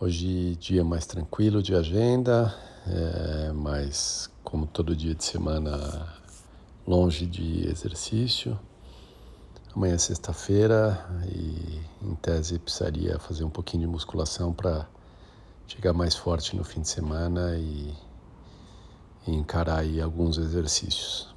Hoje dia mais tranquilo de agenda, é, mas como todo dia de semana longe de exercício. Amanhã é sexta-feira e em tese precisaria fazer um pouquinho de musculação para chegar mais forte no fim de semana e, e encarar aí alguns exercícios.